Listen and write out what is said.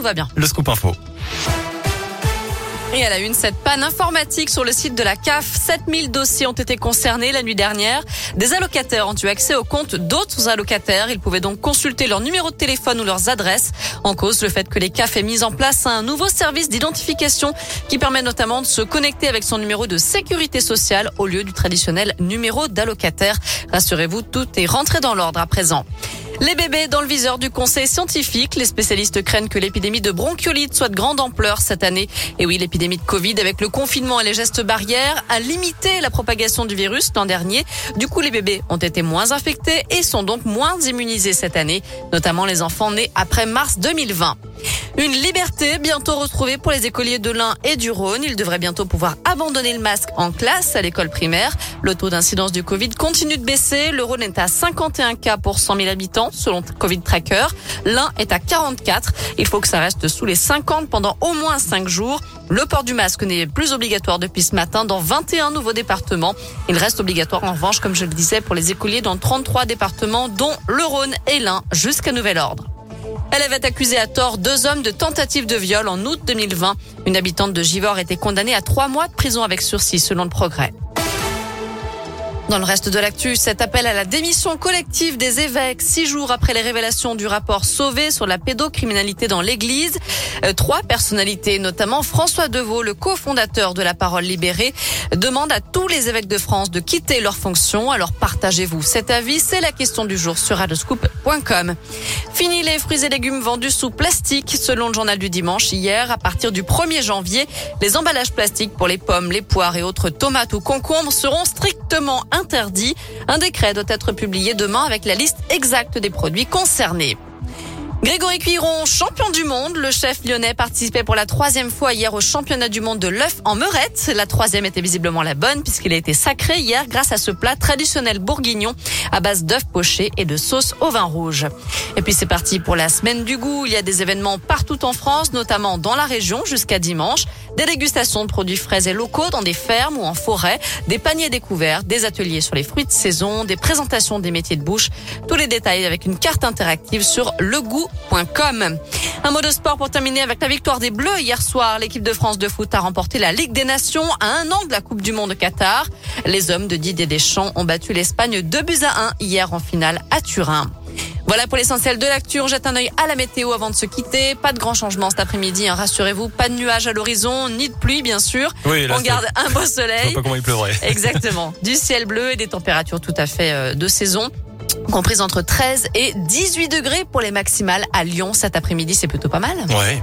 tout va bien. Le scoop info. Et à la une, cette panne informatique sur le site de la CAF. 7000 dossiers ont été concernés la nuit dernière. Des allocataires ont eu accès aux comptes d'autres allocataires. Ils pouvaient donc consulter leur numéro de téléphone ou leurs adresses. En cause, le fait que les CAF aient mis en place un nouveau service d'identification qui permet notamment de se connecter avec son numéro de sécurité sociale au lieu du traditionnel numéro d'allocataire. Rassurez-vous, tout est rentré dans l'ordre à présent. Les bébés dans le viseur du conseil scientifique. Les spécialistes craignent que l'épidémie de bronchiolite soit de grande ampleur cette année. Et oui, l'épidémie de Covid avec le confinement et les gestes barrières a limité la propagation du virus l'an dernier. Du coup, les bébés ont été moins infectés et sont donc moins immunisés cette année, notamment les enfants nés après mars 2020. Une liberté bientôt retrouvée pour les écoliers de l'Ain et du Rhône. Ils devraient bientôt pouvoir abandonner le masque en classe à l'école primaire. Le taux d'incidence du Covid continue de baisser. Le Rhône est à 51 cas pour 100 000 habitants selon Covid Tracker. L'Ain est à 44. Il faut que ça reste sous les 50 pendant au moins 5 jours. Le port du masque n'est plus obligatoire depuis ce matin dans 21 nouveaux départements. Il reste obligatoire en revanche, comme je le disais, pour les écoliers dans 33 départements, dont le Rhône et l'Ain, jusqu'à nouvel ordre. Elle avait accusé à tort deux hommes de tentative de viol en août 2020. Une habitante de Givor était condamnée à trois mois de prison avec sursis selon le progrès. Dans le reste de l'actu, cet appel à la démission collective des évêques, six jours après les révélations du rapport Sauvé sur la pédocriminalité dans l'Église. Euh, trois personnalités, notamment François Deveau, le cofondateur de la Parole libérée, demandent à tous les évêques de France de quitter leurs fonctions. Alors partagez-vous cet avis, c'est la question du jour sur radescoop.com. Fini les fruits et légumes vendus sous plastique. Selon le journal du dimanche, hier, à partir du 1er janvier, les emballages plastiques pour les pommes, les poires et autres tomates ou concombres seront strictement interdit. Un décret doit être publié demain avec la liste exacte des produits concernés. Grégory Cuiron, champion du monde. Le chef lyonnais participait pour la troisième fois hier au championnat du monde de l'œuf en meurette. La troisième était visiblement la bonne puisqu'il a été sacré hier grâce à ce plat traditionnel bourguignon à base d'œufs pochés et de sauce au vin rouge. Et puis c'est parti pour la semaine du goût. Il y a des événements partout en France, notamment dans la région jusqu'à dimanche. Des dégustations de produits frais et locaux dans des fermes ou en forêt, des paniers découverts, des ateliers sur les fruits de saison, des présentations des métiers de bouche. Tous les détails avec une carte interactive sur le goût un mot de sport pour terminer avec la victoire des Bleus hier soir. L'équipe de France de foot a remporté la Ligue des Nations à un an de la Coupe du Monde Qatar. Les hommes de Didier Deschamps ont battu l'Espagne 2 buts à 1 hier en finale à Turin. Voilà pour l'essentiel de l'actu. On jette un œil à la météo avant de se quitter. Pas de grand changement cet après-midi, hein, rassurez-vous. Pas de nuages à l'horizon, ni de pluie, bien sûr. Oui, là, On garde un beau soleil. Je vois pas comment il pleuvrait. Exactement. Du ciel bleu et des températures tout à fait euh, de saison comprises entre 13 et 18 degrés pour les maximales à Lyon cet après-midi. C'est plutôt pas mal. Ouais.